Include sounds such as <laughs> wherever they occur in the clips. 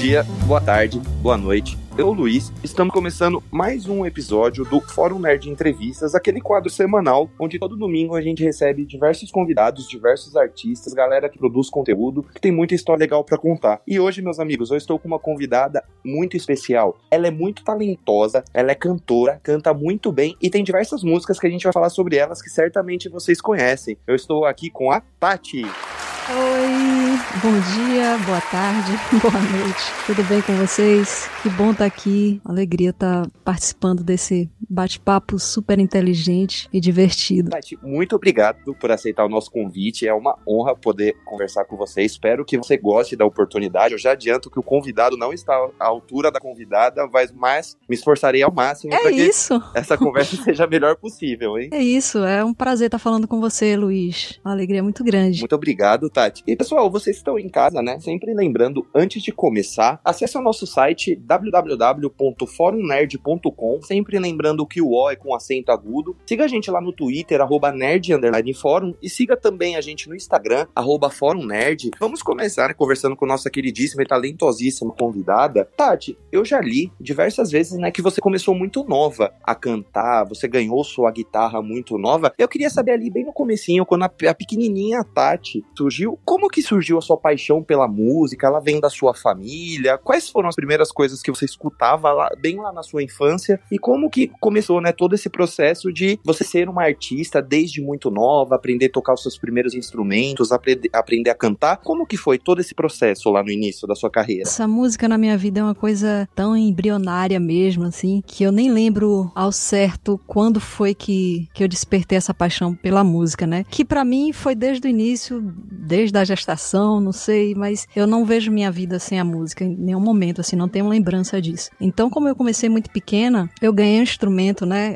dia, boa tarde, boa noite. Eu, Luiz, estamos começando mais um episódio do Fórum Nerd Entrevistas, aquele quadro semanal onde todo domingo a gente recebe diversos convidados, diversos artistas, galera que produz conteúdo, que tem muita história legal para contar. E hoje, meus amigos, eu estou com uma convidada muito especial. Ela é muito talentosa, ela é cantora, canta muito bem e tem diversas músicas que a gente vai falar sobre elas que certamente vocês conhecem. Eu estou aqui com a Tati. Oi, bom dia, boa tarde, <laughs> boa noite. Tudo bem com vocês? Que bom estar tá aqui. Alegria estar tá participando desse bate-papo super inteligente e divertido. Tati, muito obrigado por aceitar o nosso convite. É uma honra poder conversar com você. Espero que você goste da oportunidade. Eu já adianto que o convidado não está à altura da convidada, mas me esforçarei ao máximo é para que essa conversa <laughs> seja a melhor possível, hein? É isso. É um prazer estar falando com você, Luiz. Uma alegria muito grande. Muito obrigado, Tati. E pessoal, vocês estão em casa, né? Sempre lembrando, antes de começar, acesse o nosso site www.forumnerd.com. Sempre lembrando que o O é com acento agudo. Siga a gente lá no Twitter, arroba. E siga também a gente no Instagram, arroba. Vamos começar conversando com nossa queridíssima e talentosíssima convidada. Tati, eu já li diversas vezes, né, que você começou muito nova a cantar, você ganhou sua guitarra muito nova. Eu queria saber ali bem no comecinho, quando a, a pequenininha Tati surgiu, surgiu? Como que surgiu a sua paixão pela música? Ela vem da sua família? Quais foram as primeiras coisas que você escutava lá, bem lá na sua infância? E como que começou, né, todo esse processo de você ser uma artista desde muito nova, aprender a tocar os seus primeiros instrumentos, aprender, aprender a cantar? Como que foi todo esse processo lá no início da sua carreira? Essa música na minha vida é uma coisa tão embrionária mesmo, assim, que eu nem lembro ao certo quando foi que, que eu despertei essa paixão pela música, né? Que para mim foi desde o início, desde a gestação, não sei, mas eu não vejo minha vida sem a música em nenhum momento, assim, não tenho lembrança disso. Então, como eu comecei muito pequena, eu ganhei um instrumento, né?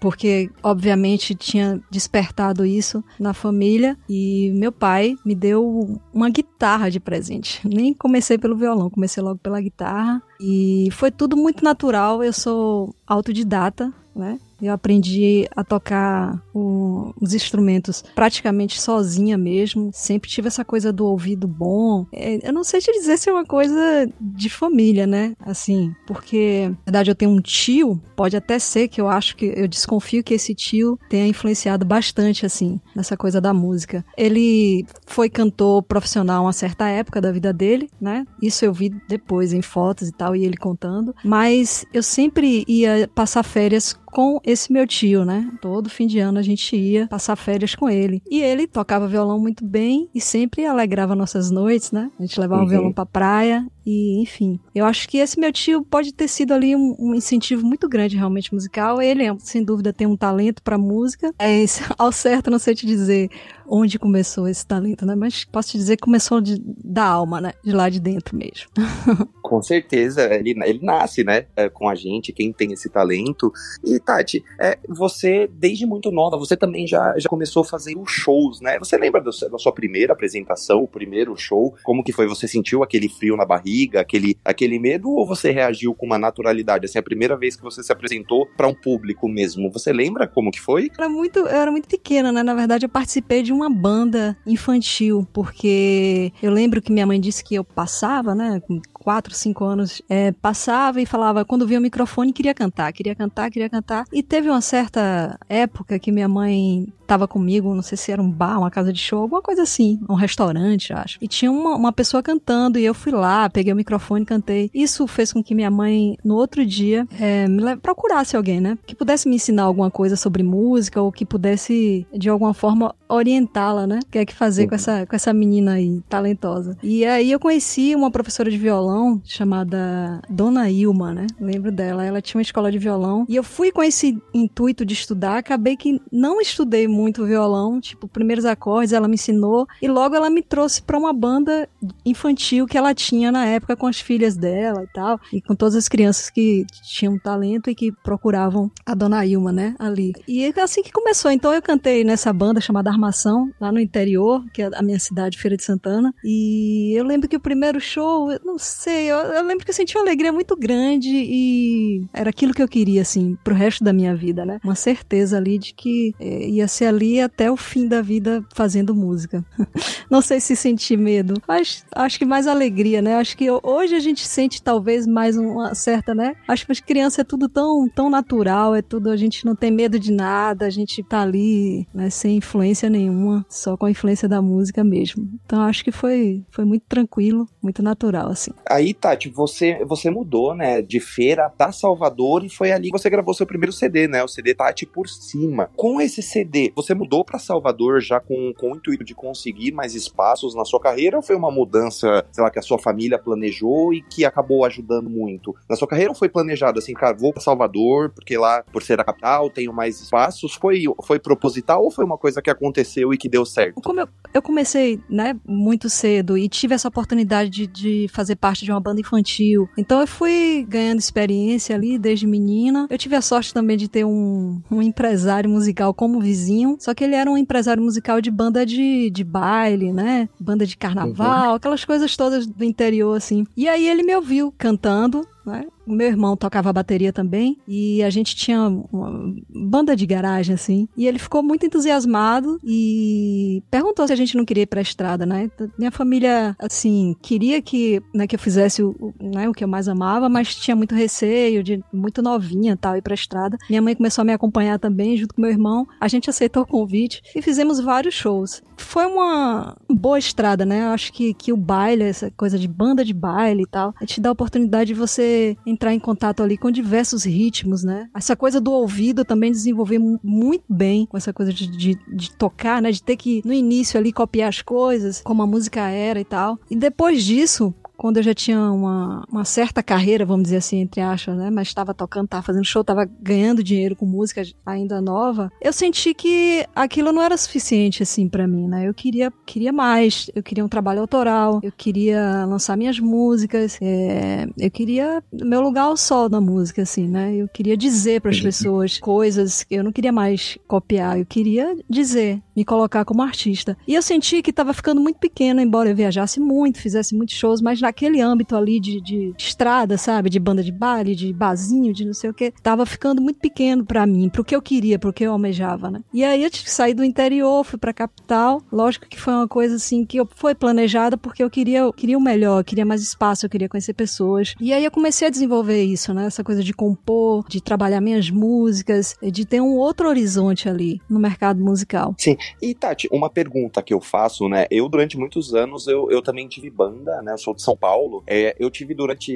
Porque, obviamente, tinha despertado isso na família e meu pai me deu uma guitarra de presente. <laughs> Nem comecei pelo violão, comecei logo pela guitarra e foi tudo muito natural. Eu sou autodidata, né? Eu aprendi a tocar o, os instrumentos praticamente sozinha mesmo. Sempre tive essa coisa do ouvido bom. É, eu não sei te dizer se é uma coisa de família, né? Assim, porque na verdade eu tenho um tio. Pode até ser que eu acho que eu desconfio que esse tio tenha influenciado bastante assim nessa coisa da música. Ele foi cantor profissional uma certa época da vida dele, né? Isso eu vi depois em fotos e tal e ele contando. Mas eu sempre ia passar férias com esse meu tio, né? Todo fim de ano a gente ia passar férias com ele. E ele tocava violão muito bem e sempre alegrava nossas noites, né? A gente levava uhum. o violão pra praia e, enfim. Eu acho que esse meu tio pode ter sido ali um, um incentivo muito grande realmente musical. Ele, sem dúvida, tem um talento para música. É, <laughs> ao certo, não sei te dizer onde começou esse talento, né? Mas posso te dizer que começou de, da alma, né? De lá de dentro mesmo. <laughs> com certeza, ele, ele nasce, né? É, com a gente, quem tem esse talento. E, Tati, é, você, desde muito nova, você também já, já começou a fazer os shows, né? Você lembra do, da sua primeira apresentação, o primeiro show? Como que foi? Você sentiu aquele frio na barriga, aquele, aquele medo, ou você reagiu com uma naturalidade? Assim, a primeira vez que você se apresentou para um público mesmo, você lembra como que foi? Era muito, eu era muito pequena, né? Na verdade, eu participei de um uma banda infantil, porque eu lembro que minha mãe disse que eu passava, né, com 4, 5 anos, é, passava e falava, quando via o microfone, queria cantar, queria cantar, queria cantar. E teve uma certa época que minha mãe estava comigo, não sei se era um bar, uma casa de show, alguma coisa assim, um restaurante, acho. E tinha uma, uma pessoa cantando e eu fui lá, peguei o microfone e cantei. Isso fez com que minha mãe, no outro dia, é, me procurasse alguém, né? Que pudesse me ensinar alguma coisa sobre música ou que pudesse, de alguma forma, orientá-la, né? O que é que fazer uhum. com, essa, com essa menina aí, talentosa. E aí eu conheci uma professora de violão chamada Dona Ilma, né? Lembro dela. Ela tinha uma escola de violão e eu fui com esse intuito de estudar, acabei que não estudei muito muito violão, tipo, primeiros acordes ela me ensinou e logo ela me trouxe para uma banda infantil que ela tinha na época com as filhas dela e tal, e com todas as crianças que tinham talento e que procuravam a Dona Ilma, né, ali. E é assim que começou, então eu cantei nessa banda chamada Armação, lá no interior, que é a minha cidade, Feira de Santana, e eu lembro que o primeiro show, eu não sei, eu, eu lembro que eu senti uma alegria muito grande e era aquilo que eu queria, assim, pro resto da minha vida, né, uma certeza ali de que é, ia ser ali até o fim da vida fazendo música. <laughs> Não sei se senti medo, mas acho que mais alegria, né? Acho que hoje a gente sente talvez mais uma certa, né? Acho que as crianças é tudo tão, tão natural, é tudo, a gente não tem medo de nada, a gente tá ali, né, sem influência nenhuma, só com a influência da música mesmo. Então acho que foi, foi muito tranquilo, muito natural, assim. Aí, Tati, você, você mudou, né, de feira pra Salvador e foi ali que você gravou seu primeiro CD, né? O CD Tati por cima. Com esse CD, você mudou para Salvador já com, com o intuito de conseguir mais espaços na sua carreira ou foi uma mudança, sei lá, que a sua família planejou e que acabou ajudando muito? Na sua carreira ou foi planejado assim, cara, vou para Salvador porque lá, por ser a capital, tenho mais espaços? Foi, foi proposital ou foi uma coisa que aconteceu e que deu certo? Como eu, eu comecei, né, muito cedo e tive essa oportunidade de, de fazer parte de uma banda infantil. Então eu fui ganhando experiência ali desde menina. Eu tive a sorte também de ter um, um empresário musical como vizinho, só que ele era um empresário musical de banda de, de baile, né? Banda de carnaval, uhum. aquelas coisas todas do interior, assim. E aí ele me ouviu cantando, né? O meu irmão tocava bateria também e a gente tinha uma banda de garagem, assim. E ele ficou muito entusiasmado e perguntou se a gente não queria ir pra estrada, né? Minha família, assim, queria que, né, que eu fizesse o, né, o que eu mais amava, mas tinha muito receio de muito novinha tal, ir pra estrada. Minha mãe começou a me acompanhar também, junto com meu irmão. A gente aceitou o convite e fizemos vários shows. Foi uma boa estrada, né? Eu acho que, que o baile, essa coisa de banda de baile e tal, a te dá a oportunidade de você entrar em contato ali com diversos ritmos, né? Essa coisa do ouvido também desenvolver muito bem com essa coisa de, de, de, tocar, né? De ter que, no início ali, copiar as coisas, como a música era e tal. E depois disso, quando eu já tinha uma, uma certa carreira, vamos dizer assim, entre aspas, né? Mas estava tocando, estava fazendo show, estava ganhando dinheiro com música ainda nova. Eu senti que aquilo não era suficiente, assim, para mim, né? Eu queria, queria mais. Eu queria um trabalho autoral. Eu queria lançar minhas músicas. É, eu queria meu lugar ao sol na música, assim, né? Eu queria dizer para as pessoas coisas que eu não queria mais copiar. Eu queria dizer, me colocar como artista. E eu senti que estava ficando muito pequeno, embora eu viajasse muito, fizesse muitos shows, mas na naquele âmbito ali de, de estrada, sabe? De banda de baile, de barzinho, de não sei o que, tava ficando muito pequeno para mim, pro que eu queria, pro que eu almejava, né? E aí eu sair do interior, fui pra capital. Lógico que foi uma coisa assim que eu, foi planejada porque eu queria, eu queria o melhor, eu queria mais espaço, eu queria conhecer pessoas. E aí eu comecei a desenvolver isso, né? Essa coisa de compor, de trabalhar minhas músicas, de ter um outro horizonte ali no mercado musical. Sim. E Tati, uma pergunta que eu faço, né? Eu durante muitos anos eu, eu também tive banda, né? Eu sou de São Paulo, é, eu tive durante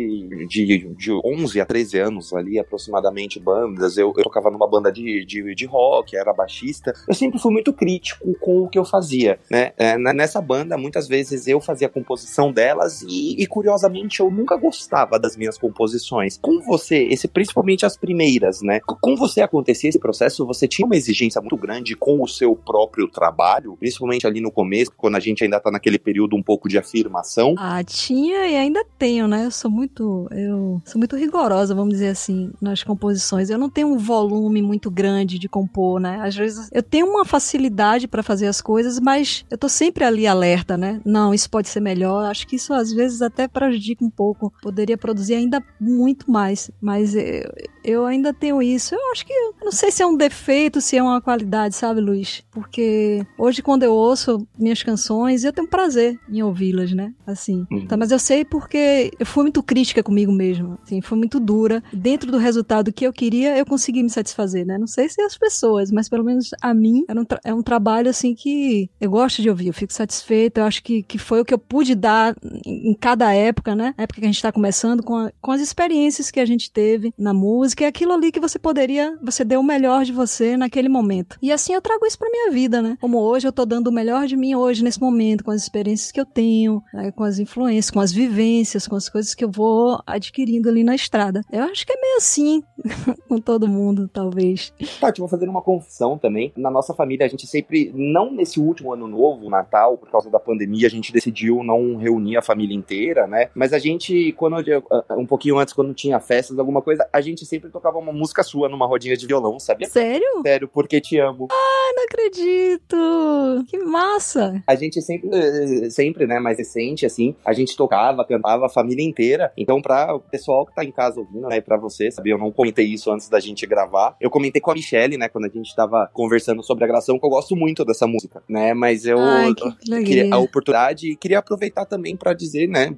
de, de 11 a 13 anos ali, aproximadamente, bandas. Eu, eu tocava numa banda de, de, de, rock, era baixista. Eu sempre fui muito crítico com o que eu fazia, né? É, nessa banda, muitas vezes eu fazia a composição delas e, e, curiosamente, eu nunca gostava das minhas composições. Com você, esse principalmente as primeiras, né? Com você acontecia esse processo, você tinha uma exigência muito grande com o seu próprio trabalho, principalmente ali no começo, quando a gente ainda tá naquele período um pouco de afirmação. Ah, tinha tinha e ainda tenho, né? Eu sou muito, eu sou muito rigorosa, vamos dizer assim, nas composições. Eu não tenho um volume muito grande de compor, né? Às vezes eu tenho uma facilidade para fazer as coisas, mas eu tô sempre ali alerta, né? Não, isso pode ser melhor. Acho que isso às vezes até prejudica um pouco. Poderia produzir ainda muito mais, mas eu, eu ainda tenho isso. Eu acho que não sei se é um defeito, se é uma qualidade, sabe, Luiz? Porque hoje quando eu ouço minhas canções, eu tenho prazer em ouvi-las, né? Assim. Uhum. Tá, mas eu sei porque eu fui muito crítica comigo mesma, assim, foi muito dura. Dentro do resultado que eu queria, eu consegui me satisfazer, né? Não sei se as pessoas, mas pelo menos a mim um, é um trabalho assim que eu gosto de ouvir, eu fico satisfeita, eu acho que, que foi o que eu pude dar em, em cada época, né? Na época que a gente tá começando, com, a, com as experiências que a gente teve na música, é aquilo ali que você poderia, você deu o melhor de você naquele momento. E assim eu trago isso pra minha vida, né? Como hoje eu tô dando o melhor de mim hoje, nesse momento, com as experiências que eu tenho, né? com as influências, com as vivências, com as coisas que eu vou adquirindo ali na estrada. Eu acho que é meio assim <laughs> com todo mundo, talvez. Tati, vou fazer uma confissão também. Na nossa família, a gente sempre, não nesse último ano novo, Natal, por causa da pandemia, a gente decidiu não reunir a família inteira, né? Mas a gente, quando um pouquinho antes, quando tinha festas, alguma coisa, a gente sempre tocava uma música sua numa rodinha de violão, sabia? Sério? Sério, porque te amo. Ah, não acredito! Que massa! A gente sempre, sempre, né, mais recente, assim, a gente tocava tocava, cantava a família inteira. Então, para o pessoal que tá em casa ouvindo, né, para você, sabe, eu não comentei isso antes da gente gravar. Eu comentei com a Michelle, né, quando a gente tava conversando sobre a gravação, que eu gosto muito dessa música, né, mas eu Ai, que queria a oportunidade e queria aproveitar também para dizer, né,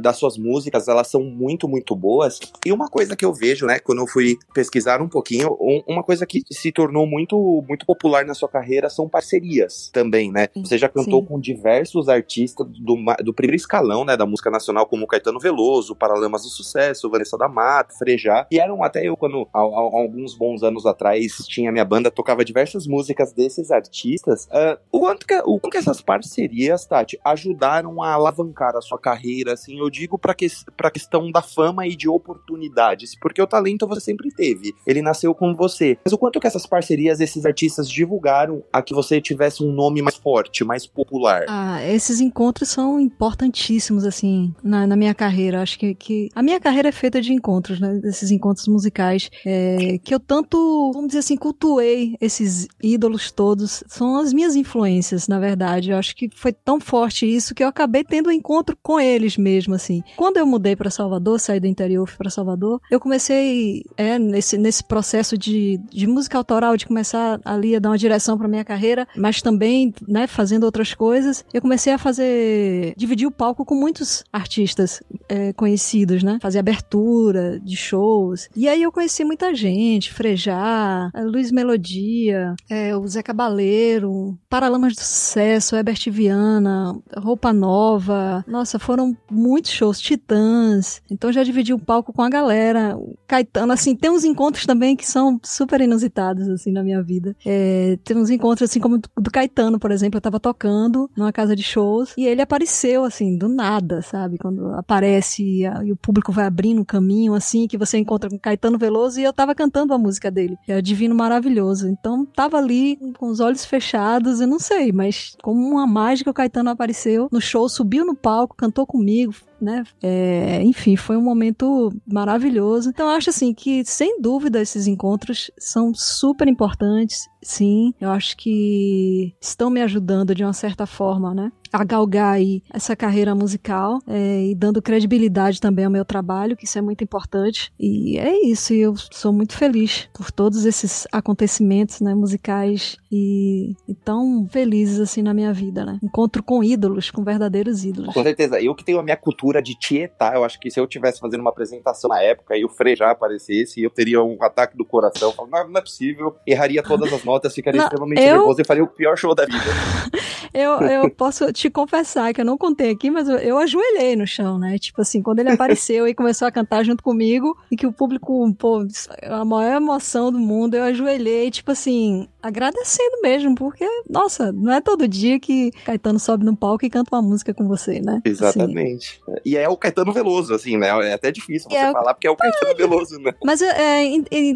das suas músicas, elas são muito, muito boas. E uma coisa que eu vejo, né, quando eu fui pesquisar um pouquinho, uma coisa que se tornou muito, muito popular na sua carreira são parcerias também, né? Você já cantou Sim. com diversos artistas do, do primeiro escalão, né, da música nacional, como Caetano Veloso, Paralamas do Sucesso, Vanessa da Mata, Frejá, e eram até eu, quando, alguns bons anos atrás, tinha minha banda, tocava diversas músicas desses artistas. Uh, o, quanto que, o quanto que essas parcerias, Tati, ajudaram a alavancar a sua carreira, assim, eu digo pra, que, pra questão da fama e de oportunidades, porque o talento você sempre teve, ele nasceu com você. Mas o quanto que essas parcerias, esses artistas divulgaram a que você tivesse um nome mais forte, mais popular? Ah, esses encontros são importantíssimos, assim, na, na minha carreira. Acho que, que a minha carreira é feita de encontros, né? Desses encontros musicais, é, que eu tanto, vamos dizer assim, cultuei esses ídolos todos. São as minhas influências, na verdade. Eu acho que foi tão forte isso que eu acabei tendo um encontro com eles mesmo, assim. Quando eu mudei para Salvador, saí do interior para Salvador, eu comecei é, nesse, nesse processo de, de música autoral, de começar ali a dar uma direção para minha carreira, mas também, né, fazendo outras coisas. Eu comecei a fazer, dividir o palco com muitos artistas é, conhecidos, né? Fazer abertura de shows. E aí eu conheci muita gente, Frejá, Luiz Melodia, é, o Zé Cabaleiro, Paralamas do Sucesso, Herbert Viana, Roupa Nova. Nossa, foram muitos shows, Titãs. Então já dividi o palco com a galera. Caetano, assim, tem uns encontros também que são super inusitados, assim, na minha vida. É, tem uns encontros, assim, como do Caetano, por exemplo, eu tava tocando numa casa de shows e ele apareceu, assim, do nada, sabe? Quando aparece e, o público vai abrindo um caminho, assim, que você encontra com Caetano Veloso e eu tava cantando a música dele, é Divino Maravilhoso. Então, tava ali com os olhos fechados, eu não sei, mas como uma mágica o Caetano apareceu no show, subiu no palco, cantou comigo, né? É, enfim, foi um momento maravilhoso. Então, acho assim que, sem dúvida, esses encontros são super importantes. Sim, eu acho que estão me ajudando de uma certa forma, né? A galgar aí essa carreira musical é, e dando credibilidade também ao meu trabalho, que isso é muito importante. E é isso, e eu sou muito feliz por todos esses acontecimentos né, musicais e, e tão felizes assim na minha vida, né? Encontro com ídolos, com verdadeiros ídolos. Com certeza. Eu que tenho a minha cultura de tietar, eu acho que se eu tivesse fazendo uma apresentação na época e o Frejá aparecesse, eu teria um ataque do coração. Eu não, não é possível. Erraria todas as notas, ficaria não, extremamente eu... nervoso e faria o pior show da vida. <laughs> eu, eu posso te confessar que eu não contei aqui, mas eu, eu ajoelhei no chão, né? Tipo assim, quando ele apareceu e começou a cantar junto comigo e que o público, pô, a maior emoção do mundo, eu ajoelhei, tipo assim, agradecendo mesmo, porque, nossa, não é todo dia que Caetano sobe no palco e canta uma música com você, né? Assim. Exatamente. Assim. E é o Caetano Veloso, assim, né? É até difícil você é falar, porque é o Caetano é, Veloso, né? Mas é,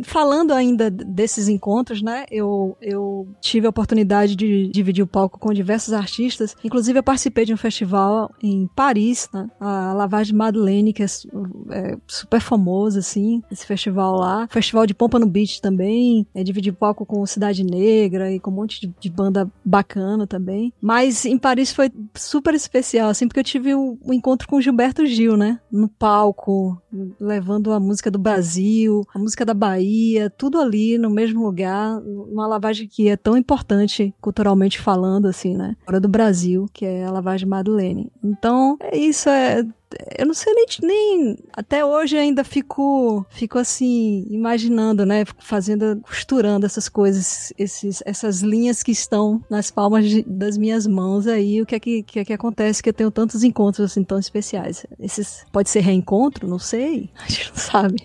falando ainda desses encontros, né? Eu, eu tive a oportunidade de dividir o palco com diversos artistas. Inclusive, eu participei de um festival em Paris, né? A Lavage Madeleine, que é, é, super famoso, assim, esse festival lá. Festival de Pompa no Beach também. É, dividi o palco com Cidade Negra e com um monte de, de, banda bacana também. Mas em Paris foi super especial, assim, porque eu tive um, um encontro com Gilberto Gil, né? No palco, levando a música do Brasil, a música da Bahia, tudo ali no mesmo lugar, numa lavagem que é tão importante culturalmente falando, assim, né? Fora do Brasil, que é a lavagem Madeleine. Então, é isso, é eu não sei nem, nem até hoje ainda fico fico assim imaginando, né, fazendo costurando essas coisas, esses essas linhas que estão nas palmas de, das minhas mãos aí, o que é que, que é que acontece que eu tenho tantos encontros assim tão especiais. Esses pode ser reencontro, não sei, <laughs> a gente não sabe.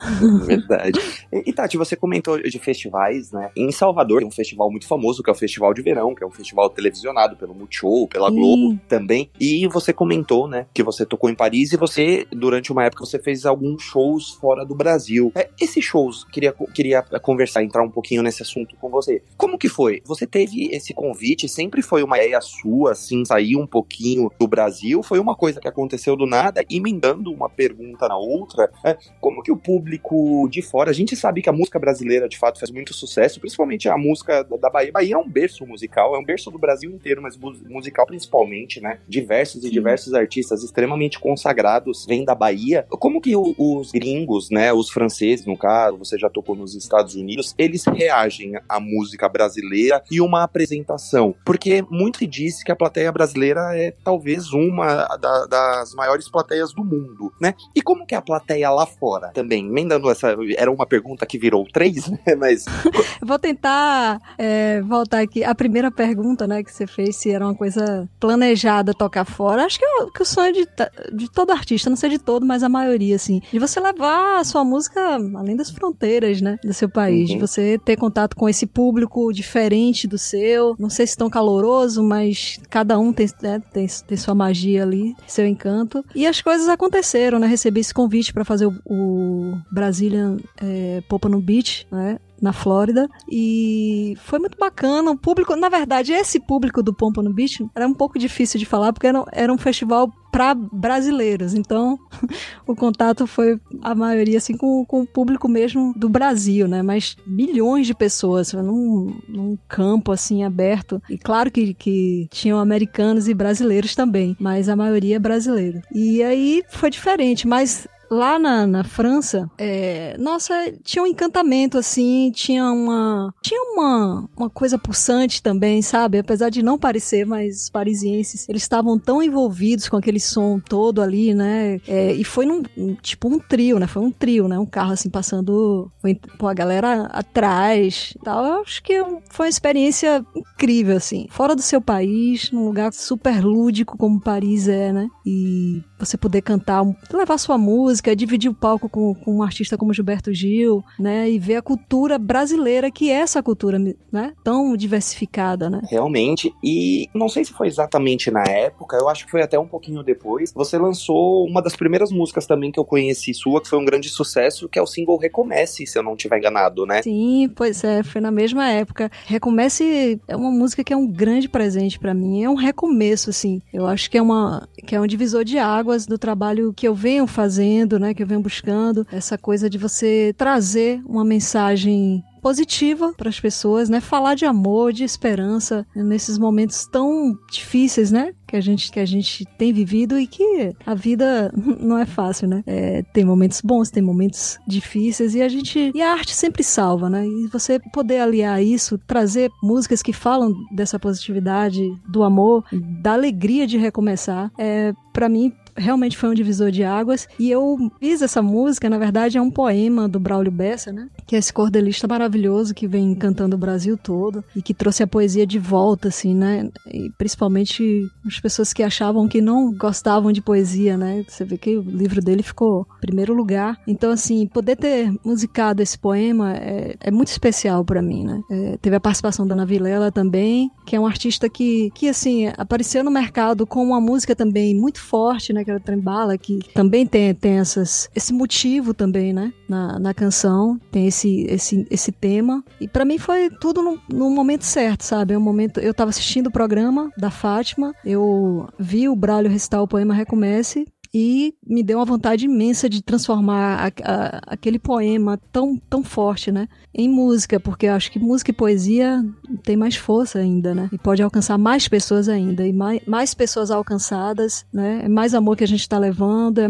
<laughs> Verdade. E, Tati, você comentou de festivais, né? Em Salvador tem um festival muito famoso, que é o Festival de Verão, que é um festival televisionado pelo Multishow, pela Globo também. E você comentou, né, que você tocou em Paris e você, durante uma época, você fez alguns shows fora do Brasil. É, esses shows, queria, queria conversar, entrar um pouquinho nesse assunto com você. Como que foi? Você teve esse convite? Sempre foi uma ideia sua, assim, sair um pouquinho do Brasil? Foi uma coisa que aconteceu do nada? Emendando uma pergunta na outra, é, como que o público público de fora. A gente sabe que a música brasileira, de fato, faz muito sucesso, principalmente a música da Bahia. Bahia é um berço musical, é um berço do Brasil inteiro, mas musical principalmente, né? Diversos e diversos artistas extremamente consagrados vêm da Bahia. Como que o, os gringos, né, os franceses, no caso, você já tocou nos Estados Unidos, eles reagem à música brasileira e uma apresentação? Porque muito se diz que a plateia brasileira é talvez uma da, das maiores plateias do mundo, né? E como que é a plateia lá fora também? Emendando essa, era uma pergunta que virou três, né? <laughs> Mas... <laughs> Vou tentar é, voltar aqui. A primeira pergunta, né, que você fez, se era uma coisa planejada tocar fora, acho que, é que o sonho de, de todo artista, não sei de todo, mas a maioria, assim, de você levar a sua música além das fronteiras, né, do seu país, uhum. de você ter contato com esse público diferente do seu, não sei se tão caloroso, mas cada um tem, né, tem, tem sua magia ali, seu encanto. E as coisas aconteceram, né, recebi esse convite para fazer o, o Brazilian é, Popa no Beach, né, na Flórida. E foi muito bacana. O público, na verdade, esse público do Pompano Beach era um pouco difícil de falar, porque era, era um festival para brasileiros. Então, <laughs> o contato foi a maioria assim com, com o público mesmo do Brasil, né? Mas milhões de pessoas num, num campo assim aberto. E claro que, que tinham americanos e brasileiros também, mas a maioria é brasileiro. E aí foi diferente, mas lá na, na França, é, nossa, tinha um encantamento, assim, tinha uma. Tinha uma, uma coisa pulsante também, sabe? Apesar de não parecer, mas os parisienses, eles estavam tão envolvidos com aquele som todo ali, né? É, e foi num. Tipo um trio, né? Foi um trio, né? Um carro assim passando. Pô, a galera atrás tal. Eu acho que foi uma experiência incrível, assim. Fora do seu país, num lugar super lúdico como Paris é, né? E você poder cantar, levar sua música, dividir o palco com, com um artista como Gilberto Gil, né? E ver a cultura brasileira, que é essa cultura, né? Tão diversificada, né? Realmente. E não sei se foi exatamente na época, eu acho que foi até um pouquinho depois. Você lançou uma das primeiras músicas também que eu conheci sua, que foi um grande sucesso, que é o single Recomece, se eu não estiver enganado, né? Sim, pois é, foi na mesma época. Recomece é uma música que é um grande presente para mim, é um recomeço, assim. Eu acho que é uma que é um divisor de água águas do trabalho que eu venho fazendo, né, que eu venho buscando, essa coisa de você trazer uma mensagem positiva para as pessoas, né? Falar de amor, de esperança nesses momentos tão difíceis, né? Que a gente que a gente tem vivido e que a vida <laughs> não é fácil, né? É, tem momentos bons, tem momentos difíceis e a gente e a arte sempre salva, né? E você poder aliar isso, trazer músicas que falam dessa positividade, do amor, da alegria de recomeçar, é para mim realmente foi um divisor de águas. E eu fiz essa música, na verdade, é um poema do Braulio Bessa, né? Que é esse cordelista maravilhoso que vem cantando o Brasil todo e que trouxe a poesia de volta, assim, né? E principalmente as pessoas que achavam que não gostavam de poesia, né? Você vê que o livro dele ficou em primeiro lugar. Então, assim, poder ter musicado esse poema é, é muito especial para mim, né? É, teve a participação da Ana Vilela também, que é um artista que, que, assim, apareceu no mercado com uma música também muito forte, né? Que era o Trembala, que também tem, tem essas, esse motivo também, né? Na, na canção, tem esse, esse, esse tema. E para mim foi tudo no, no, momento certo, sabe? É um momento. Eu tava assistindo o programa da Fátima, eu vi o Braulio recitar o poema Recomece, e me deu uma vontade imensa de transformar a, a, aquele poema tão, tão forte, né, em música, porque eu acho que música e poesia tem mais força ainda, né, e pode alcançar mais pessoas ainda, e mais, mais pessoas alcançadas, né, é mais amor que a gente está levando, é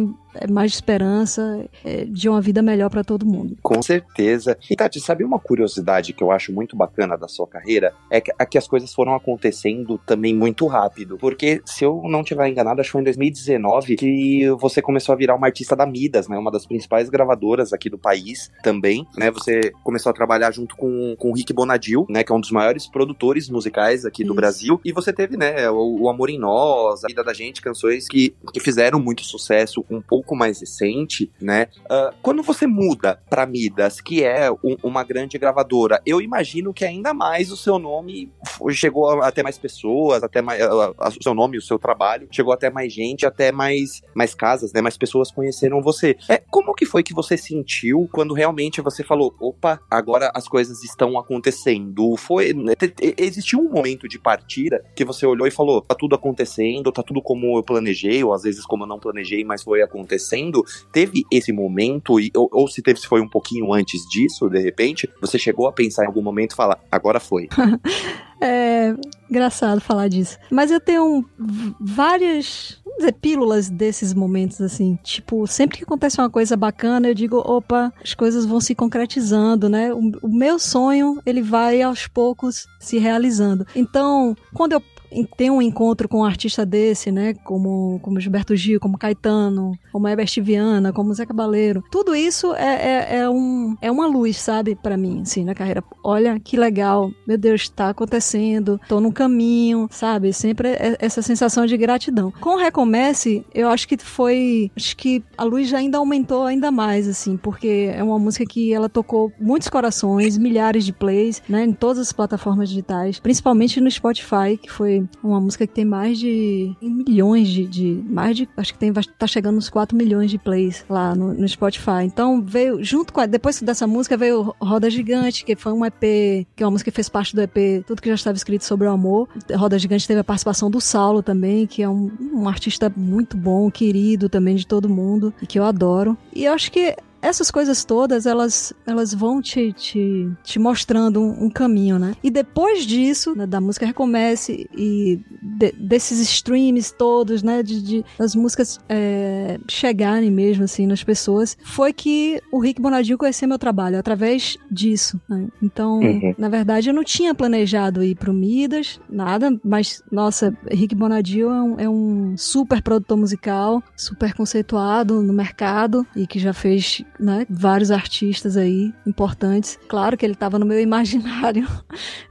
mais esperança é, de uma vida melhor para todo mundo. Com certeza. E Tati, sabe uma curiosidade que eu acho muito bacana da sua carreira? É que, é que as coisas foram acontecendo também muito rápido. Porque, se eu não tiver enganado, acho que foi em 2019 que você começou a virar uma artista da Midas, né? Uma das principais gravadoras aqui do país também, né? Você começou a trabalhar junto com, com o Rick Bonadil, né? Que é um dos maiores produtores musicais aqui Isso. do Brasil. E você teve, né? O, o Amor em Nós, A Vida da Gente, canções que, que fizeram muito sucesso um pouco pouco mais recente, né? Uh, quando você muda para Midas, que é um, uma grande gravadora, eu imagino que ainda mais o seu nome chegou até mais pessoas, até mais uh, o seu nome, o seu trabalho chegou até mais gente, até mais mais casas, né? Mais pessoas conheceram você. É como que foi que você sentiu quando realmente você falou, opa, agora as coisas estão acontecendo? Foi né, existiu um momento de partida que você olhou e falou, tá tudo acontecendo, tá tudo como eu planejei, ou às vezes como eu não planejei, mas foi acontecendo acontecendo, teve esse momento, e, ou, ou, se teve, se foi um pouquinho antes disso, de repente, você chegou a pensar em algum momento e falar, agora foi. <laughs> é engraçado falar disso. Mas eu tenho várias dizer, pílulas desses momentos, assim. Tipo, sempre que acontece uma coisa bacana, eu digo, opa, as coisas vão se concretizando, né? O, o meu sonho, ele vai aos poucos se realizando. Então, quando eu ter um encontro com um artista desse, né? Como, como Gilberto Gil, como Caetano, como Herbert Viana, como Zé Cabaleiro. Tudo isso é, é, é, um, é uma luz, sabe, para mim, assim, na carreira. Olha que legal, meu Deus, tá acontecendo, tô no caminho, sabe? Sempre é essa sensação de gratidão. Com o Recomece, eu acho que foi. Acho que a luz ainda aumentou ainda mais, assim, porque é uma música que ela tocou muitos corações, milhares de plays, né? Em todas as plataformas digitais, principalmente no Spotify, que foi uma música que tem mais de milhões de, de, mais de, acho que tem, tá chegando uns 4 milhões de plays lá no, no Spotify. Então veio, junto com a, depois dessa música veio Roda Gigante, que foi um EP, que é uma música que fez parte do EP, tudo que já estava escrito sobre o amor. Roda Gigante teve a participação do Saulo também, que é um, um artista muito bom, querido também de todo mundo, e que eu adoro. E eu acho que essas coisas todas, elas, elas vão te, te, te mostrando um, um caminho, né? E depois disso, né, da música Recomece e de, desses streams todos, né? De, de as músicas é, chegarem mesmo, assim, nas pessoas, foi que o Rick Bonadil conheceu meu trabalho, através disso, né? Então, uhum. na verdade, eu não tinha planejado ir pro Midas, nada, mas, nossa, Rick Bonadil é um, é um super produtor musical, super conceituado no mercado e que já fez né? Vários artistas aí importantes. Claro que ele estava no meu <laughs> imaginário,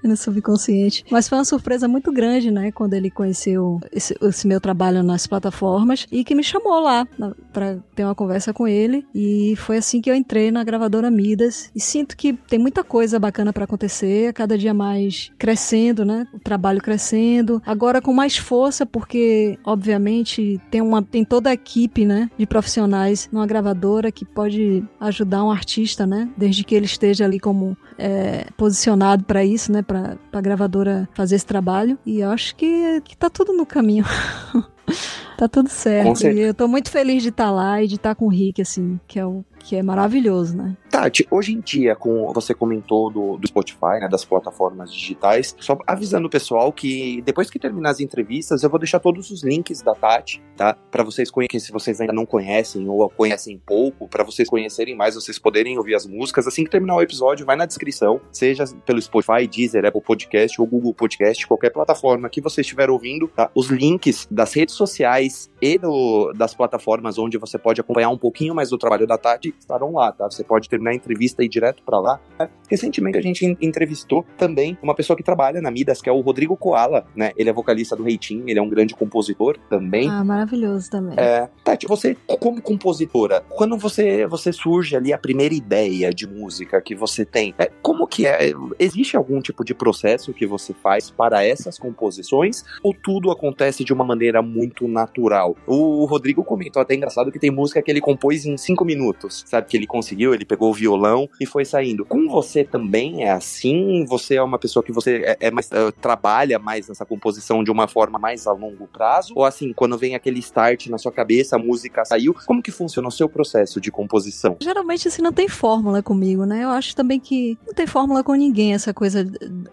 no subconsciente. Mas foi uma surpresa muito grande, né? Quando ele conheceu esse, esse meu trabalho nas plataformas e que me chamou lá para ter uma conversa com ele. E foi assim que eu entrei na gravadora Midas. E sinto que tem muita coisa bacana para acontecer, cada dia mais crescendo, né? O trabalho crescendo. Agora com mais força, porque, obviamente, tem, uma, tem toda a equipe, né? De profissionais numa gravadora que pode ajudar um artista, né? Desde que ele esteja ali como é, posicionado para isso, né? Para a gravadora fazer esse trabalho. E eu acho que, que tá tudo no caminho. <laughs> tá tudo certo. E eu tô muito feliz de estar tá lá e de estar tá com o Rick, assim, que é o que é maravilhoso, né? Tati, hoje em dia, com você comentou do, do Spotify, né, das plataformas digitais, só avisando o pessoal que depois que terminar as entrevistas, eu vou deixar todos os links da Tati, tá? Para vocês conhecerem, se vocês ainda não conhecem ou conhecem pouco, para vocês conhecerem mais, vocês poderem ouvir as músicas. Assim que terminar o episódio, vai na descrição, seja pelo Spotify, Deezer, Apple Podcast ou Google Podcast, qualquer plataforma que você estiver ouvindo, tá? Os links das redes sociais e do, das plataformas onde você pode acompanhar um pouquinho mais do trabalho da Tati estarão lá, tá? Você pode terminar a entrevista e ir direto para lá. Recentemente a gente entrevistou também uma pessoa que trabalha na Midas, que é o Rodrigo Koala, né? Ele é vocalista do Reitinho, ele é um grande compositor também. Ah, maravilhoso também. É, Tati, você como compositora, quando você você surge ali a primeira ideia de música que você tem, é, como que é? Existe algum tipo de processo que você faz para essas composições ou tudo acontece de uma maneira muito natural? O Rodrigo comentou até engraçado que tem música que ele compôs em cinco minutos sabe? Que ele conseguiu, ele pegou o violão e foi saindo. Com você também é assim? Você é uma pessoa que você é, é mais, uh, trabalha mais nessa composição de uma forma mais a longo prazo? Ou assim, quando vem aquele start na sua cabeça, a música saiu, como que funciona o seu processo de composição? Geralmente assim, não tem fórmula comigo, né? Eu acho também que não tem fórmula com ninguém essa coisa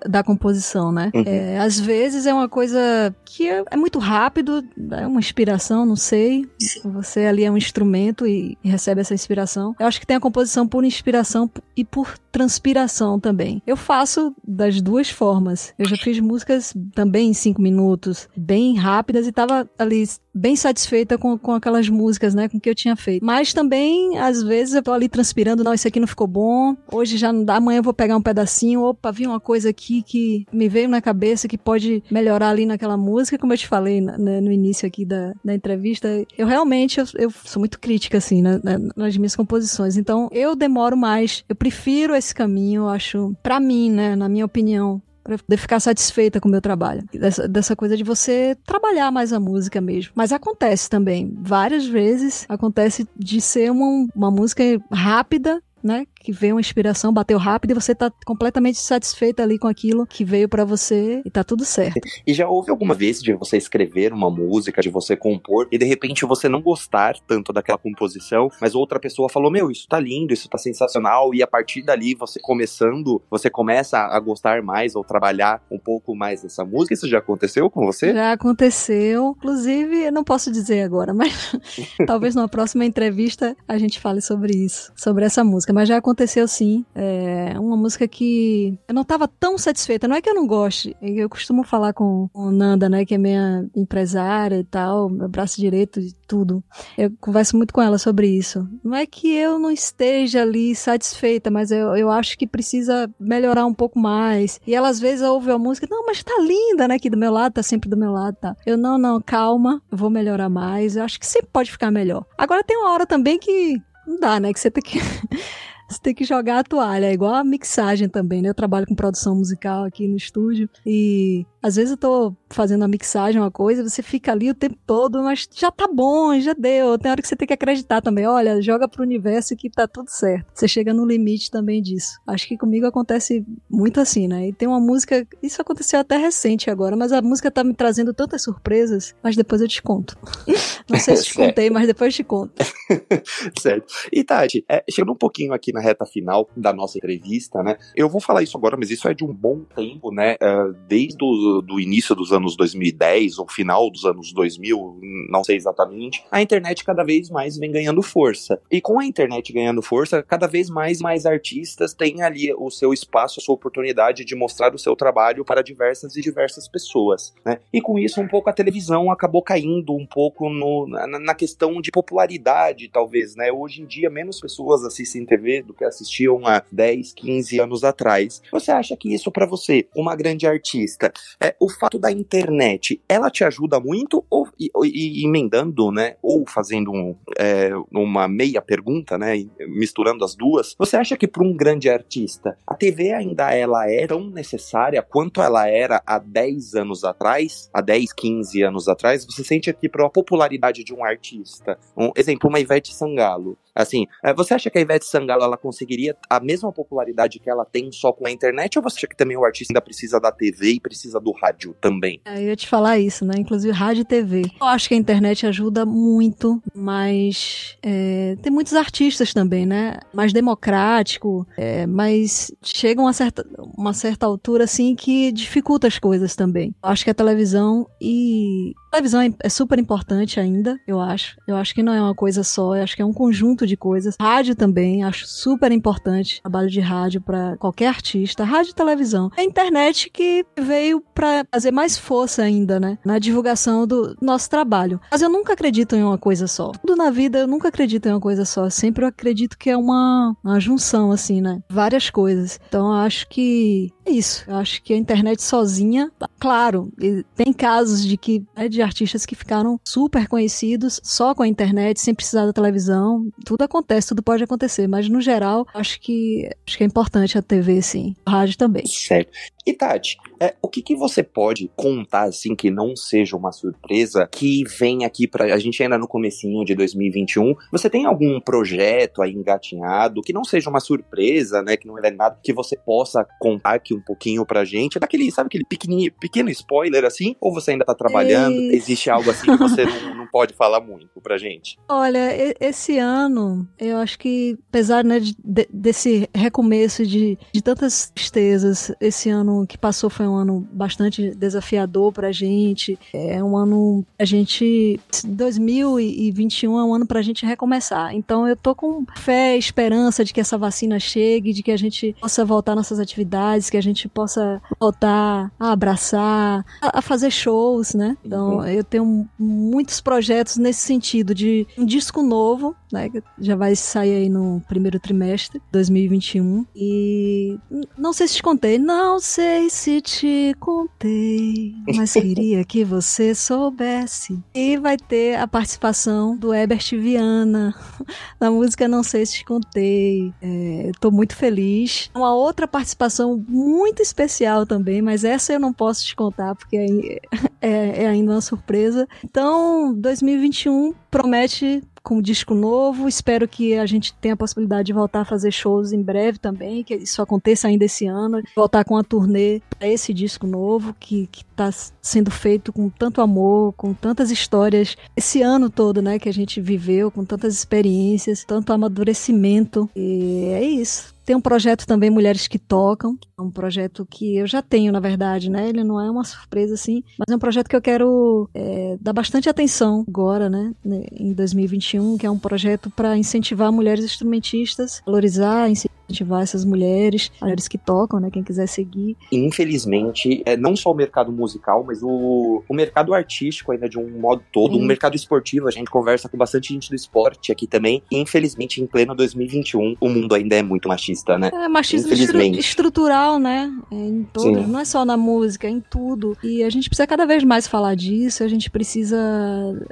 da composição, né? Uhum. É, às vezes é uma coisa que é, é muito rápido, é uma inspiração, não sei. Você ali é um instrumento e, e recebe essa inspiração. Eu acho que tem a composição por inspiração e por transpiração também. Eu faço das duas formas. Eu já fiz músicas também em cinco minutos, bem rápidas, e tava ali bem satisfeita com, com aquelas músicas, né, com o que eu tinha feito. Mas também, às vezes, eu tô ali transpirando, não, isso aqui não ficou bom, hoje já não dá, amanhã eu vou pegar um pedacinho, opa, vi uma coisa aqui que me veio na cabeça que pode melhorar ali naquela música, como eu te falei né, no início aqui da, da entrevista, eu realmente, eu, eu sou muito crítica, assim, né, nas minhas composições, então eu demoro mais, eu prefiro esse caminho, eu acho, para mim, né, na minha opinião, para poder ficar satisfeita com o meu trabalho. Dessa, dessa coisa de você trabalhar mais a música mesmo. Mas acontece também, várias vezes, acontece de ser uma, uma música rápida, né? Que veio uma inspiração, bateu rápido e você tá completamente satisfeito ali com aquilo que veio para você e tá tudo certo. E já houve alguma vez de você escrever uma música, de você compor e de repente você não gostar tanto daquela composição, mas outra pessoa falou: "Meu, isso tá lindo, isso tá sensacional" e a partir dali você começando, você começa a gostar mais ou trabalhar um pouco mais nessa música. Isso já aconteceu com você? Já aconteceu. Inclusive, eu não posso dizer agora, mas <laughs> talvez numa próxima entrevista a gente fale sobre isso, sobre essa música. Mas já aconteceu sim. É uma música que eu não estava tão satisfeita. Não é que eu não goste. Eu costumo falar com Nanda, né, que é minha empresária e tal, meu braço direito e tudo. Eu converso muito com ela sobre isso. Não é que eu não esteja ali satisfeita, mas eu, eu acho que precisa melhorar um pouco mais. E ela às vezes ouve a música, não, mas tá linda, né, aqui do meu lado, tá sempre do meu lado, tá. Eu, não, não, calma, vou melhorar mais. Eu acho que sempre pode ficar melhor. Agora tem uma hora também que não dá, né, que você tem que <laughs> você tem que jogar a toalha. É igual a mixagem também, né? Eu trabalho com produção musical aqui no estúdio e às vezes eu tô fazendo a mixagem, uma coisa, você fica ali o tempo todo, mas já tá bom, já deu. Tem hora que você tem que acreditar também. Olha, joga pro universo que tá tudo certo. Você chega no limite também disso. Acho que comigo acontece muito assim, né? E tem uma música, isso aconteceu até recente agora, mas a música tá me trazendo tantas surpresas, mas depois eu te conto. <laughs> Não sei se te contei, mas depois eu te conto. <laughs> certo. E Tati, é, chegando um pouquinho aqui na reta final da nossa entrevista, né? Eu vou falar isso agora, mas isso é de um bom tempo, né? Uh, desde o do, início dos anos 2010 ou final dos anos 2000, não sei exatamente, a internet cada vez mais vem ganhando força. E com a internet ganhando força, cada vez mais mais artistas têm ali o seu espaço, a sua oportunidade de mostrar o seu trabalho para diversas e diversas pessoas, né? E com isso um pouco a televisão acabou caindo um pouco no, na, na questão de popularidade, talvez, né? Hoje em dia menos pessoas assistem TV do que assistiam há 10, 15 anos atrás. Você acha que isso para você, uma grande artista, é, o fato da internet, ela te ajuda muito ou e, e, emendando, né, ou fazendo um, é, uma meia pergunta, né, misturando as duas, você acha que para um grande artista, a TV ainda ela é tão necessária quanto ela era há 10 anos atrás, há 10, 15 anos atrás? Você sente aqui para a popularidade de um artista, um exemplo, uma Ivete Sangalo, Assim, é, você acha que a Ivete Sangalo ela conseguiria a mesma popularidade que ela tem só com a internet? Ou você acha que também o artista ainda precisa da TV e precisa do rádio também? É, eu ia te falar isso, né? Inclusive rádio e TV. Eu acho que a internet ajuda muito, mas é, tem muitos artistas também, né? Mais democrático, é, mas chega uma certa, uma certa altura assim que dificulta as coisas também. Eu acho que a televisão e televisão é, é super importante ainda, eu acho. Eu acho que não é uma coisa só, eu acho que é um conjunto de coisas. Rádio também, acho super importante. Trabalho de rádio para qualquer artista. Rádio e televisão. A internet que veio para fazer mais força ainda, né? Na divulgação do nosso trabalho. Mas eu nunca acredito em uma coisa só. Tudo na vida eu nunca acredito em uma coisa só. Sempre eu acredito que é uma, uma junção, assim, né? Várias coisas. Então eu acho que é isso. Eu acho que a internet sozinha, claro, tem casos de que né, de artistas que ficaram super conhecidos só com a internet, sem precisar da televisão. Tudo acontece, tudo pode acontecer, mas no geral, acho que acho que é importante a TV, sim. A rádio também. Certo. E Tati, é, o que, que você pode contar, assim, que não seja uma surpresa, que vem aqui pra. A gente ainda no comecinho de 2021. Você tem algum projeto aí engatinhado que não seja uma surpresa, né? Que não é nada que você possa contar aqui um pouquinho pra gente? Daquele, sabe, aquele pequeno, pequeno spoiler assim? Ou você ainda tá trabalhando? E... Existe algo assim que você não, não, pode falar muito pra gente? Olha, esse ano, eu acho que, apesar né, de, desse recomeço de, de tantas tristezas, esse ano que passou foi um ano bastante desafiador pra gente. É um ano. A gente. 2021 é um ano pra gente recomeçar. Então eu tô com fé, esperança de que essa vacina chegue, de que a gente possa voltar nossas atividades, que a gente possa voltar a abraçar, a, a fazer shows, né? Então uhum. eu tenho muitos projetos nesse sentido de um disco novo, né? Já vai sair aí no primeiro trimestre 2021. E não sei se te contei, não sei se te contei, mas <laughs> queria que você soubesse. E vai ter a participação do Herbert Viana <laughs> na música Não Sei Se Te Contei. É, tô muito feliz. Uma outra participação muito especial também, mas essa eu não posso te contar porque é, <laughs> é, é ainda uma surpresa. Então, 2021 promete com um disco novo. Espero que a gente tenha a possibilidade de voltar a fazer shows em breve também, que isso aconteça ainda esse ano. Voltar com a turnê para esse disco novo, que, está sendo feito com tanto amor, com tantas histórias, esse ano todo, né, que a gente viveu, com tantas experiências, tanto amadurecimento. E é isso. Tem um projeto também Mulheres que Tocam, é um projeto que eu já tenho, na verdade, né? Ele não é uma surpresa assim, mas é um projeto que eu quero é, dar bastante atenção agora, né? Em 2021, que é um projeto para incentivar mulheres instrumentistas, valorizar, incentivar essas mulheres, mulheres que tocam, né? Quem quiser seguir. Infelizmente, é não só o mercado musical, mas o, o mercado artístico ainda de um modo todo, o um mercado esportivo, a gente conversa com bastante gente do esporte aqui também. E, infelizmente, em pleno 2021, o mundo ainda é muito machista, né? É machismo estrutural, né? É em todas, não é só na música, é em tudo. E a gente precisa cada vez mais falar disso, a gente precisa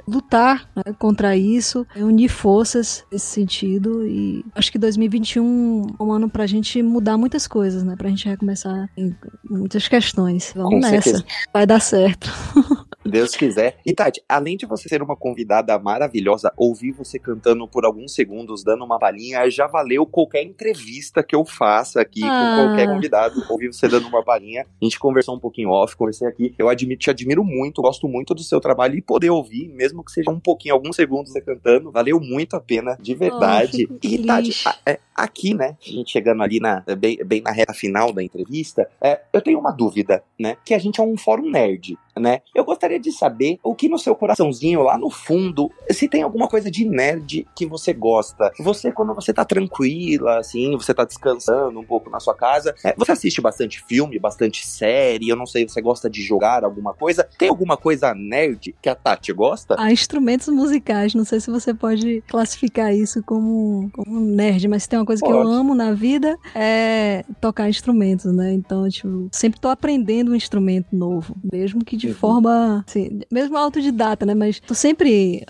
lutar né, contra isso, unir forças nesse sentido. E acho que 2021 um ano pra gente mudar muitas coisas, né? Pra gente recomeçar em muitas questões. Vamos Com nessa. Certeza. Vai dar certo. <laughs> Deus quiser. E Tati, além de você ser uma convidada maravilhosa, ouvir você cantando por alguns segundos, dando uma balinha, já valeu qualquer entrevista que eu faça aqui ah. com qualquer convidado. Ouvir você dando uma balinha. A gente conversou um pouquinho off, conversei aqui. Eu admito, te admiro muito, gosto muito do seu trabalho e poder ouvir, mesmo que seja um pouquinho, alguns segundos você cantando, valeu muito a pena, de verdade. Oh, e Tati, é, aqui, né, a gente chegando ali na, bem, bem na reta final da entrevista, é, eu tenho uma dúvida, né, que a gente é um fórum nerd né? Eu gostaria de saber o que no seu coraçãozinho, lá no fundo, se tem alguma coisa de nerd que você gosta. Você, quando você tá tranquila, assim, você tá descansando um pouco na sua casa, é, você assiste bastante filme, bastante série, eu não sei, você gosta de jogar alguma coisa? Tem alguma coisa nerd que a Tati gosta? Há instrumentos musicais, não sei se você pode classificar isso como, como nerd, mas tem uma coisa pode. que eu amo na vida, é tocar instrumentos, né? Então, tipo, sempre tô aprendendo um instrumento novo, mesmo que de uhum. forma, assim, mesmo autodidata, né? Mas tô sempre,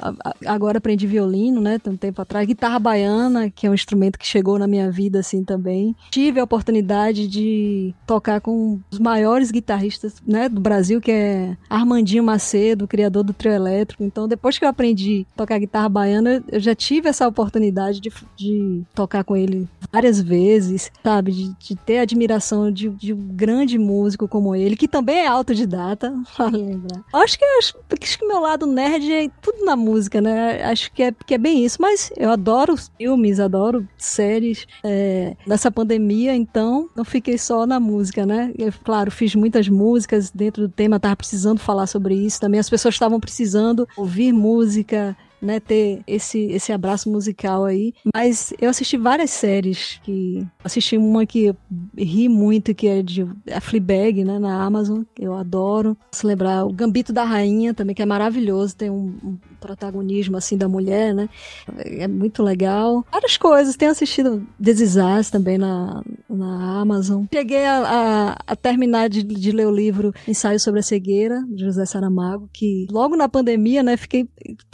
agora aprendi violino, né? Tem um tempo atrás, guitarra baiana, que é um instrumento que chegou na minha vida, assim, também. Tive a oportunidade de tocar com os maiores guitarristas, né, do Brasil, que é Armandinho Macedo, criador do trio elétrico. Então, depois que eu aprendi a tocar guitarra baiana, eu já tive essa oportunidade de, de tocar com ele várias vezes, sabe? De, de ter admiração de, de um grande músico como ele, que também é autodidata, <laughs> lembrar. Acho que, acho, acho que meu lado nerd é tudo na música, né? Acho que é, que é bem isso. Mas eu adoro filmes, adoro séries. É, nessa pandemia, então, não fiquei só na música, né? Eu, claro, fiz muitas músicas dentro do tema, tava precisando falar sobre isso também. As pessoas estavam precisando ouvir música, né, ter esse, esse abraço musical aí. Mas eu assisti várias séries que. Assisti uma que ri muito, que é de a Fleabag, né, na Amazon, eu adoro. Se lembrar o Gambito da Rainha também, que é maravilhoso, tem um, um protagonismo assim da mulher, né? É muito legal. Várias coisas. Tenho assistido Desisás também na, na Amazon. Cheguei a, a, a terminar de, de, ler o livro Ensaio sobre a Cegueira, de José Saramago, que logo na pandemia, né, fiquei.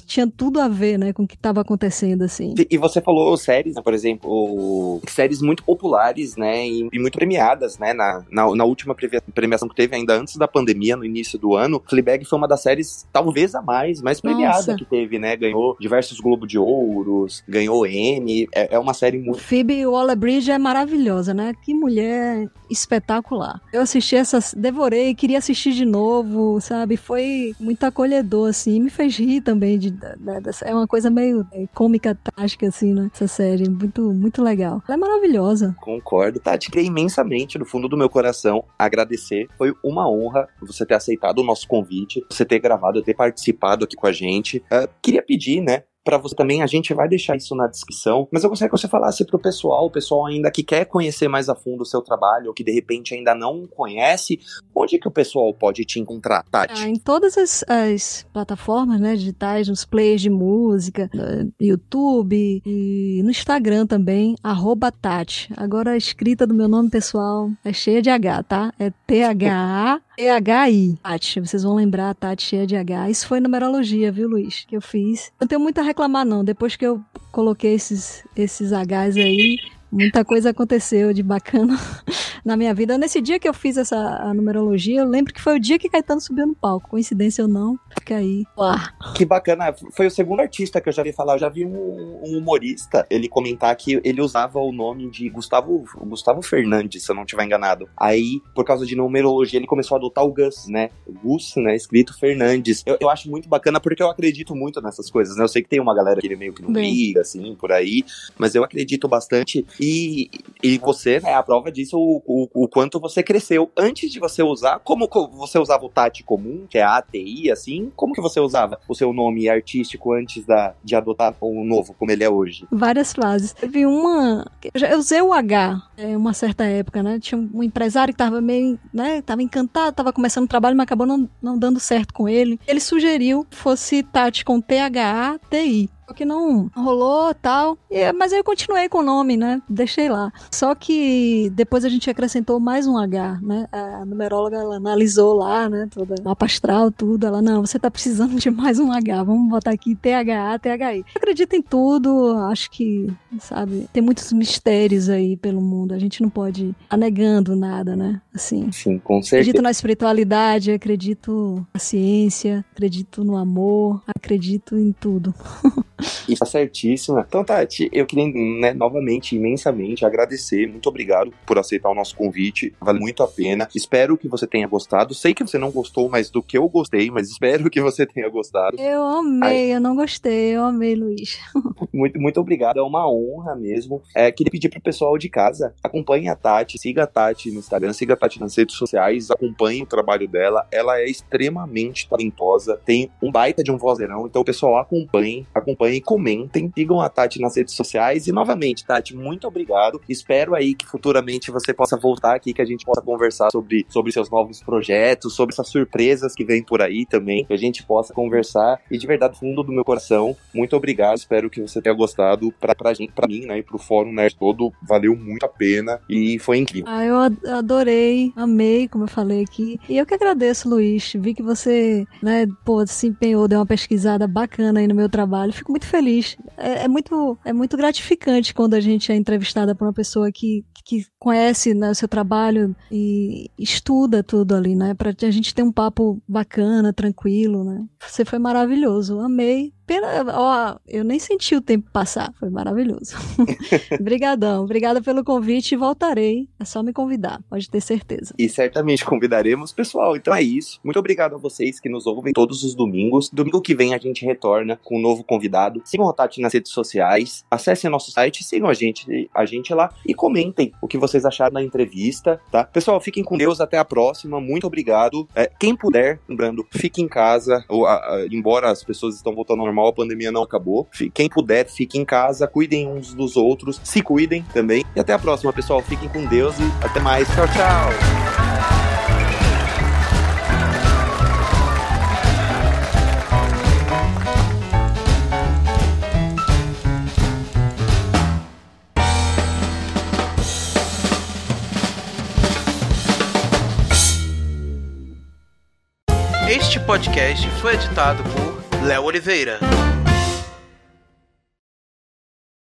Tinha tudo a ver, né, com o que estava acontecendo, assim. E você falou séries, né, por exemplo, séries muito populares, né, e, muito premiadas, né, na, na, na, última premiação que teve ainda antes da pandemia, no início do ano. Fleabag foi uma das séries, talvez a mais, mais premiada Nossa. que teve, né, ganhou diversos Globo de Ouros, ganhou Emmy, é, é uma série muito... Phoebe Waller-Bridge é maravilhosa, né, que mulher espetacular. Eu assisti essas, devorei, queria assistir de novo, sabe, foi muito acolhedor, assim, me fez rir também de, de, de é uma coisa meio é, cômica, trágica, assim, né? Essa série. Muito, muito legal. Ela é maravilhosa. Concordo, Tati. Queria imensamente, no fundo do meu coração, agradecer. Foi uma honra você ter aceitado o nosso convite, você ter gravado, ter participado aqui com a gente. Uh, queria pedir, né, para você também. A gente vai deixar isso na descrição. Mas eu gostaria que você falasse pro pessoal, o pessoal ainda que quer conhecer mais a fundo o seu trabalho, ou que de repente ainda não conhece, onde que o pessoal pode te encontrar, Tati? Ah, em todas as, as, plataformas né, digitais, nos players de música, YouTube e no Instagram também, arroba Tati. Agora a escrita do meu nome pessoal é cheia de H, tá? É T-H-A T-H-I. Tati, vocês vão lembrar a Tati cheia de H. Isso foi numerologia, viu, Luiz? Que eu fiz. Não tenho muito a reclamar, não. Depois que eu coloquei esses, esses Hs aí, Muita coisa aconteceu de bacana <laughs> na minha vida. Nesse dia que eu fiz essa numerologia, eu lembro que foi o dia que Caetano subiu no palco. Coincidência ou não, fica aí. Uá. Que bacana. Foi o segundo artista que eu já vi falar. Eu já vi um, um humorista ele comentar que ele usava o nome de Gustavo, Gustavo Fernandes, se eu não estiver enganado. Aí, por causa de numerologia, ele começou a adotar o Gus, né? Gus, né? Escrito Fernandes. Eu, eu acho muito bacana porque eu acredito muito nessas coisas, né? Eu sei que tem uma galera que ele meio que não liga, assim, por aí, mas eu acredito bastante. E, e você, né, a prova disso, o, o, o quanto você cresceu. Antes de você usar, como você usava o Tati comum, que é ATI, assim, como que você usava o seu nome artístico antes da, de adotar o novo, como ele é hoje? Várias fases. Teve uma. Eu usei o H em uma certa época, né? Tinha um empresário que tava meio, né? Tava encantado, tava começando o trabalho, mas acabou não, não dando certo com ele. Ele sugeriu que fosse Tati com T-H-A-T-I que não rolou tal. E, mas aí eu continuei com o nome, né? Deixei lá. Só que depois a gente acrescentou mais um H, né? A numeróloga ela analisou lá, né? Toda mapa astral, tudo. Ela, não, você tá precisando de mais um H. Vamos botar aqui THA, THI. Acredito em tudo. Acho que, sabe, tem muitos mistérios aí pelo mundo. A gente não pode anegando nada, né? Assim. Sim, com certeza. Acredito na espiritualidade, acredito na ciência, acredito no amor, acredito em tudo. <laughs> E tá certíssima. Então, Tati, eu queria, né, novamente, imensamente agradecer. Muito obrigado por aceitar o nosso convite. Vale muito a pena. Espero que você tenha gostado. Sei que você não gostou mais do que eu gostei, mas espero que você tenha gostado. Eu amei, Ai. eu não gostei. Eu amei, Luiz. <laughs> muito, muito obrigado. É uma honra mesmo. É, queria pedir pro pessoal de casa, acompanhe a Tati, siga a Tati no Instagram, siga a Tati nas redes sociais, acompanhe o trabalho dela. Ela é extremamente talentosa, tem um baita de um vozeirão. Então, pessoal, acompanhe, acompanhe acompanhem, comentem, sigam a Tati nas redes sociais. E novamente, Tati, muito obrigado. Espero aí que futuramente você possa voltar aqui, que a gente possa conversar sobre, sobre seus novos projetos, sobre essas surpresas que vem por aí também, que a gente possa conversar. E de verdade, fundo do meu coração, muito obrigado. Espero que você tenha gostado. Pra, pra gente, pra mim, né, e pro Fórum Nerd todo, valeu muito a pena e foi incrível. Ah, eu adorei, amei, como eu falei aqui. E eu que agradeço, Luiz. Vi que você, né, pô, se empenhou, deu uma pesquisada bacana aí no meu trabalho. Fico muito muito feliz. É, é, muito, é muito gratificante quando a gente é entrevistada por uma pessoa que, que conhece né, o seu trabalho e estuda tudo ali, né? Pra a gente ter um papo bacana, tranquilo, né? Você foi maravilhoso. Amei pena, ó, eu nem senti o tempo passar, foi maravilhoso. <laughs> Obrigadão, obrigada pelo convite e voltarei. É só me convidar, pode ter certeza. E certamente convidaremos, pessoal. Então é isso. Muito obrigado a vocês que nos ouvem todos os domingos. Domingo que vem a gente retorna com um novo convidado. Sigam o Tati nas redes sociais, acessem nosso site, sigam a gente, a gente lá e comentem o que vocês acharam da entrevista, tá? Pessoal, fiquem com Deus, até a próxima. Muito obrigado. É, quem puder, lembrando, fique em casa, ou, a, a, embora as pessoas estão voltando ao normal normal, a pandemia não acabou. Quem puder, fique em casa, cuidem uns dos outros, se cuidem também. E até a próxima, pessoal. Fiquem com Deus e até mais. Tchau, tchau. Este podcast foi editado por Léo Oliveira.